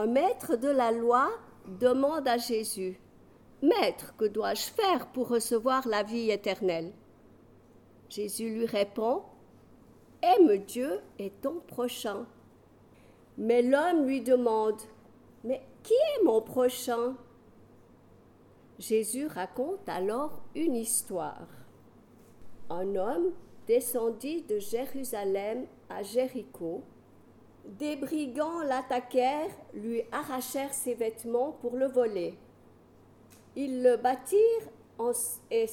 un maître de la loi demande à Jésus, Maître, que dois-je faire pour recevoir la vie éternelle? Jésus lui répond, Aime Dieu et ton prochain. Mais l'homme lui demande, Mais qui est mon prochain? Jésus raconte alors une histoire. Un homme descendit de Jérusalem à Jéricho. Des brigands l'attaquèrent, lui arrachèrent ses vêtements pour le voler. Ils le battirent et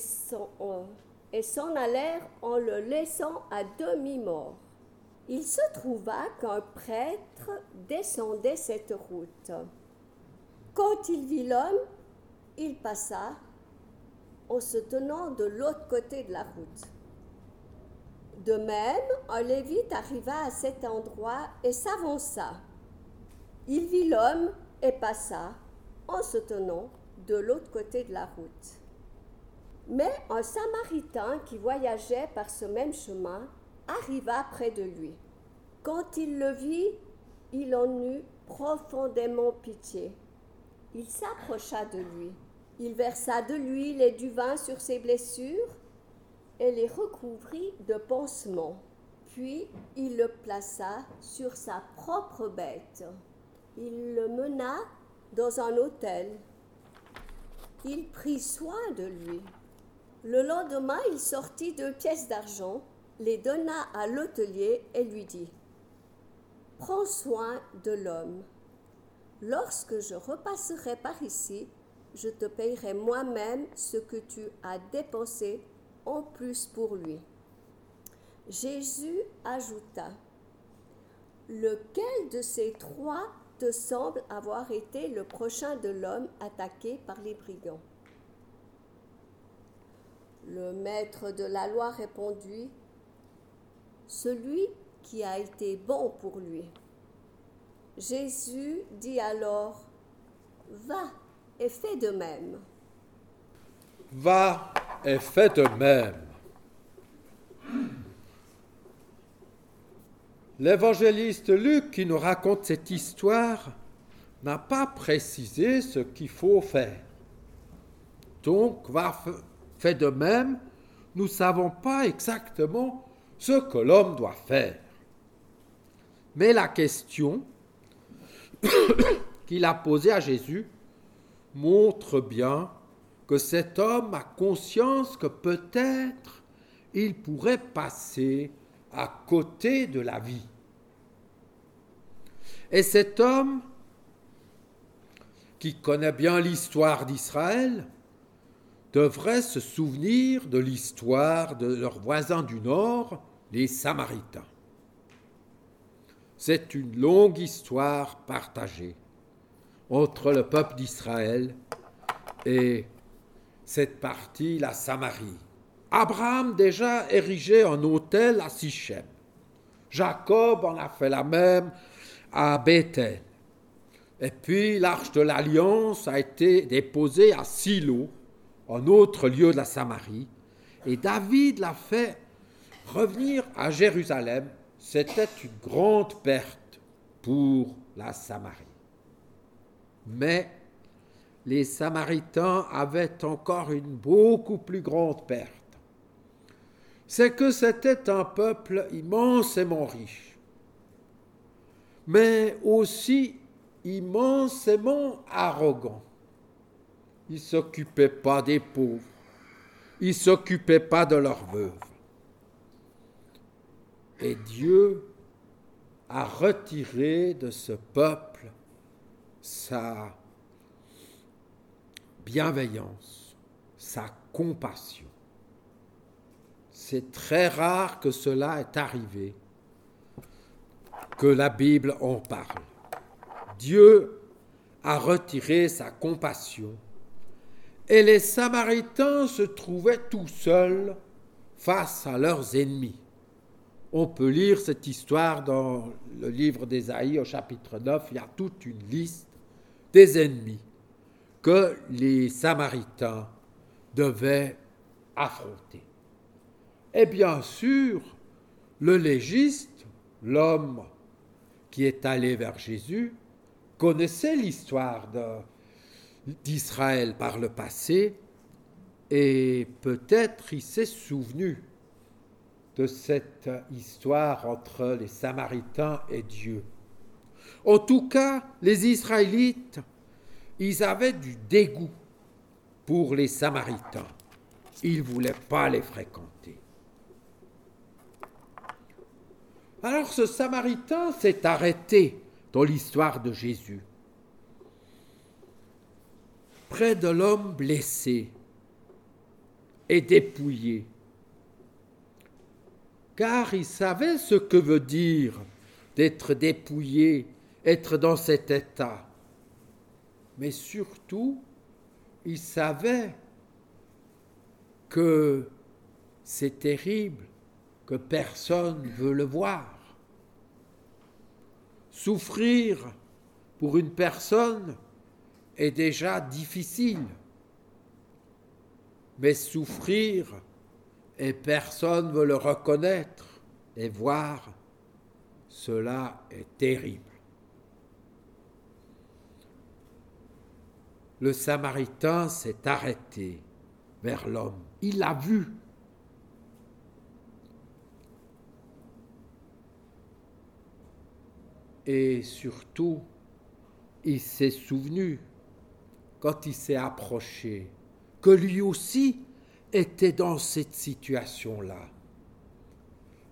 s'en allèrent en le laissant à demi-mort. Il se trouva qu'un prêtre descendait cette route. Quand il vit l'homme, il passa en se tenant de l'autre côté de la route. De même, un lévite arriva à cet endroit et s'avança. Il vit l'homme et passa en se tenant de l'autre côté de la route. Mais un Samaritain qui voyageait par ce même chemin arriva près de lui. Quand il le vit, il en eut profondément pitié. Il s'approcha de lui. Il versa de l'huile et du vin sur ses blessures et les recouvrit de pansements. Puis il le plaça sur sa propre bête. Il le mena dans un hôtel. Il prit soin de lui. Le lendemain, il sortit deux pièces d'argent, les donna à l'hôtelier et lui dit Prends soin de l'homme. Lorsque je repasserai par ici, je te payerai moi-même ce que tu as dépensé en plus pour lui. Jésus ajouta, Lequel de ces trois te semble avoir été le prochain de l'homme attaqué par les brigands? Le maître de la loi répondit, Celui qui a été bon pour lui. Jésus dit alors, Va et fais de même. Va et fais de même. L'évangéliste Luc, qui nous raconte cette histoire, n'a pas précisé ce qu'il faut faire. Donc, va fait de même, nous ne savons pas exactement ce que l'homme doit faire. Mais la question qu'il a posée à Jésus montre bien que cet homme a conscience que peut-être il pourrait passer à côté de la vie. Et cet homme, qui connaît bien l'histoire d'Israël, devrait se souvenir de l'histoire de leurs voisins du Nord, les Samaritains. C'est une longue histoire partagée entre le peuple d'Israël et cette partie, la Samarie. Abraham déjà érigé un hôtel à Sichem. Jacob en a fait la même à Bethel. Et puis l'arche de l'alliance a été déposée à Silo, un autre lieu de la Samarie. Et David l'a fait revenir à Jérusalem. C'était une grande perte pour la Samarie. Mais les Samaritains avaient encore une beaucoup plus grande perte. C'est que c'était un peuple immensément riche, mais aussi immensément arrogant. Ils ne s'occupaient pas des pauvres, ils ne s'occupaient pas de leurs veuves. Et Dieu a retiré de ce peuple sa bienveillance, sa compassion. C'est très rare que cela est arrivé, que la Bible en parle. Dieu a retiré sa compassion et les Samaritains se trouvaient tout seuls face à leurs ennemis. On peut lire cette histoire dans le livre d'Ésaïe au chapitre 9, il y a toute une liste des ennemis que les Samaritains devaient affronter. Et bien sûr, le légiste, l'homme qui est allé vers Jésus, connaissait l'histoire d'Israël par le passé et peut-être il s'est souvenu de cette histoire entre les Samaritains et Dieu. En tout cas, les Israélites, ils avaient du dégoût pour les Samaritains. Ils ne voulaient pas les fréquenter. Alors ce Samaritain s'est arrêté dans l'histoire de Jésus, près de l'homme blessé et dépouillé, car il savait ce que veut dire d'être dépouillé, être dans cet état. Mais surtout, il savait que c'est terrible, que personne ne veut le voir. Souffrir pour une personne est déjà difficile, mais souffrir et personne ne veut le reconnaître et voir, cela est terrible. Le Samaritain s'est arrêté vers l'homme. Il l'a vu. Et surtout, il s'est souvenu, quand il s'est approché, que lui aussi était dans cette situation-là.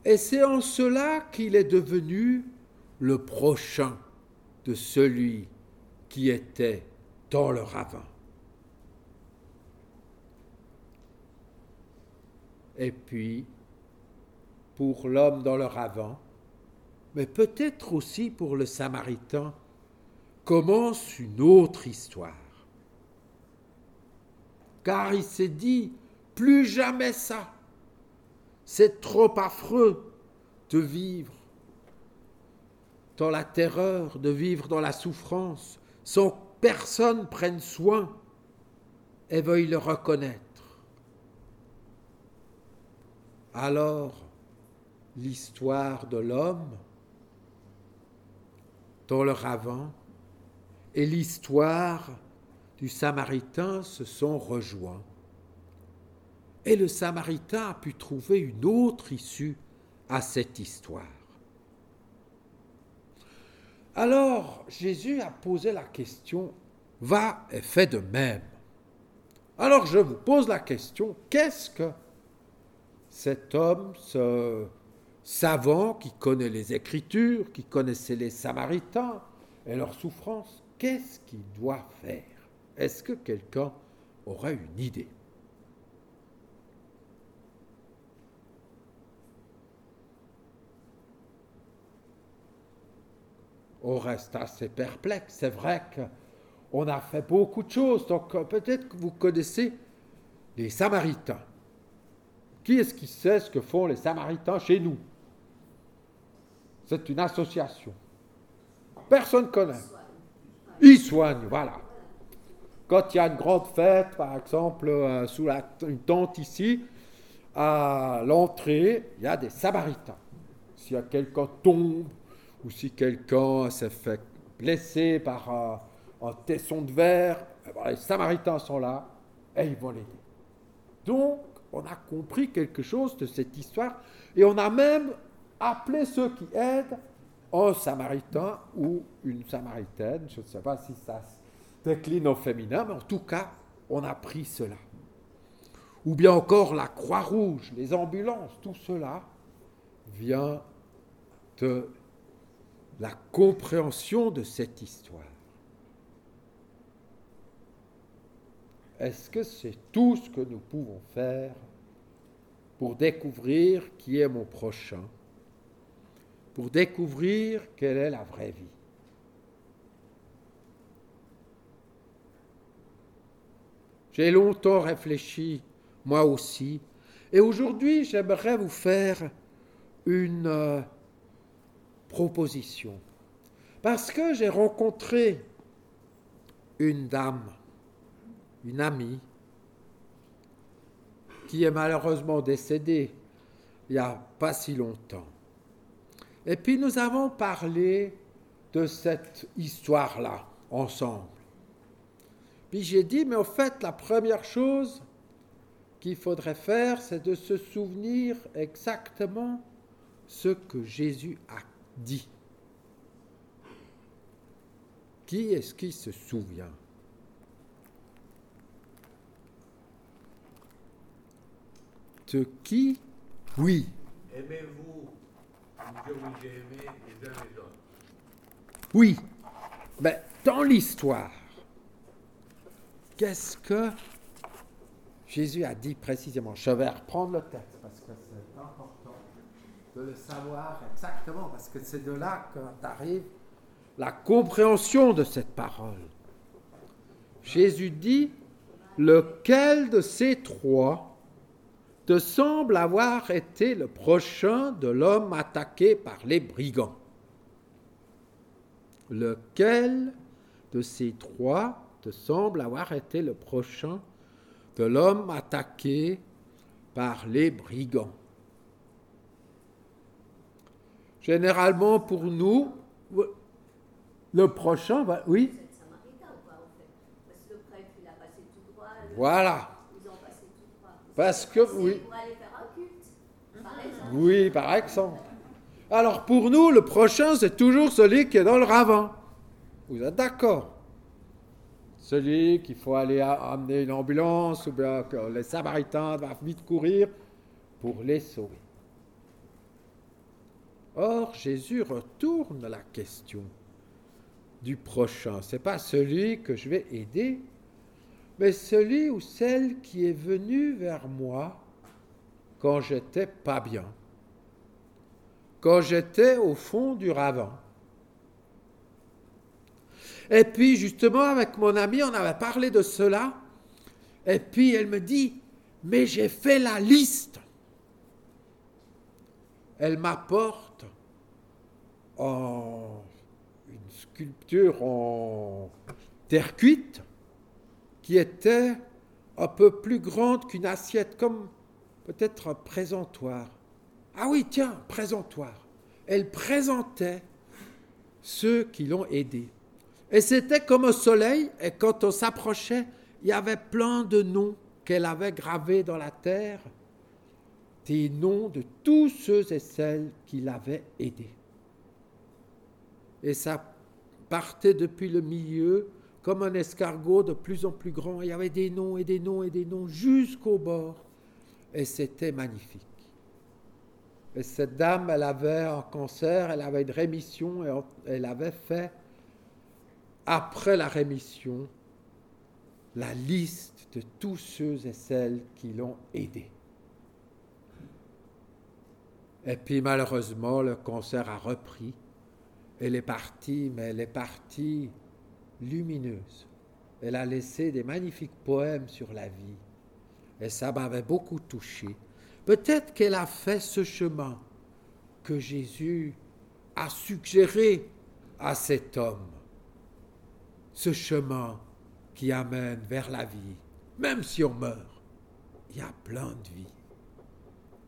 Et c'est en cela qu'il est devenu le prochain de celui qui était dans le ravin. Et puis, pour l'homme dans le ravin, mais peut-être aussi pour le Samaritain, commence une autre histoire. Car il s'est dit, plus jamais ça. C'est trop affreux de vivre dans la terreur, de vivre dans la souffrance, sans personne prenne soin et veuille le reconnaître. Alors, l'histoire de l'homme dans le ravin et l'histoire du Samaritain se sont rejoints. Et le Samaritain a pu trouver une autre issue à cette histoire. Alors Jésus a posé la question, va et fait de même. Alors je vous pose la question, qu'est-ce que cet homme, ce savant qui connaît les Écritures, qui connaissait les Samaritains et leurs souffrances, qu'est-ce qu'il doit faire? Est-ce que quelqu'un aurait une idée? On reste assez perplexe. C'est vrai qu'on a fait beaucoup de choses, donc euh, peut-être que vous connaissez les Samaritains. Qui est-ce qui sait ce que font les Samaritains chez nous? C'est une association. Personne ne connaît. Ils soignent, voilà. Quand il y a une grande fête, par exemple, euh, sous une tente ici, à l'entrée, il y a des Samaritains. S'il y a quelqu'un tombe, ou si quelqu'un s'est fait blesser par un, tesson de verre, eh ben, les Samaritains sont là et ils vont l'aider. Donc, on a compris quelque chose de cette histoire et on a même appelé ceux qui aident un samaritain ou une samaritaine. Je ne sais pas si ça se décline au féminin, mais en tout cas, on a pris cela. Ou bien encore la Croix-Rouge, les ambulances, tout cela vient de la compréhension de cette histoire. Est-ce que c'est tout ce que nous pouvons faire pour découvrir qui est mon prochain, pour découvrir quelle est la vraie vie? J'ai longtemps réfléchi, moi aussi, et aujourd'hui j'aimerais vous faire une euh, proposition. Parce que j'ai rencontré une dame une amie qui est malheureusement décédée il n'y a pas si longtemps. Et puis nous avons parlé de cette histoire-là ensemble. Puis j'ai dit, mais au fait, la première chose qu'il faudrait faire, c'est de se souvenir exactement ce que Jésus a dit. Qui est-ce qui se souvient? De qui? Oui. Aimez-vous? Que vous aimez les uns les autres. Oui. Mais dans l'histoire, qu'est-ce que Jésus a dit précisément? Je vais reprendre le texte parce que c'est important de le savoir exactement, parce que c'est de là qu'arrive la compréhension de cette parole. Jésus dit, lequel de ces trois te semble avoir été le prochain de l'homme attaqué par les brigands? Lequel de ces trois te semble avoir été le prochain de l'homme attaqué par les brigands? Généralement pour nous, le prochain, va, oui Voilà. Parce que, oui. Oui, par exemple. Alors pour nous, le prochain, c'est toujours celui qui est dans le ravin. Vous êtes d'accord? Celui qu'il faut aller amener une ambulance ou bien que les Samaritains doivent vite courir pour les sauver. Or, Jésus retourne la question du prochain. Ce n'est pas celui que je vais aider, mais celui ou celle qui est venu vers moi quand j'étais pas bien, quand j'étais au fond du ravin. Et puis justement avec mon ami, on avait parlé de cela, et puis elle me dit, mais j'ai fait la liste. Elle m'apporte une sculpture en terre cuite qui était un peu plus grande qu'une assiette, comme peut-être un présentoir. Ah oui, tiens, présentoir. Elle présentait ceux qui l'ont aidé. Et c'était comme au soleil, et quand on s'approchait, il y avait plein de noms qu'elle avait gravés dans la terre, des noms de tous ceux et celles qui l'avaient aidé. Et ça partait depuis le milieu comme un escargot de plus en plus grand. Il y avait des noms et des noms et des noms jusqu'au bord. Et c'était magnifique. Et cette dame, elle avait un cancer, elle avait une rémission et elle avait fait, après la rémission, la liste de tous ceux et celles qui l'ont aidée. Et puis malheureusement, le cancer a repris. Elle est partie, mais elle est partie lumineuse. Elle a laissé des magnifiques poèmes sur la vie. Et ça m'avait beaucoup touché. Peut-être qu'elle a fait ce chemin que Jésus a suggéré à cet homme. Ce chemin qui amène vers la vie. Même si on meurt, il y a plein de vie.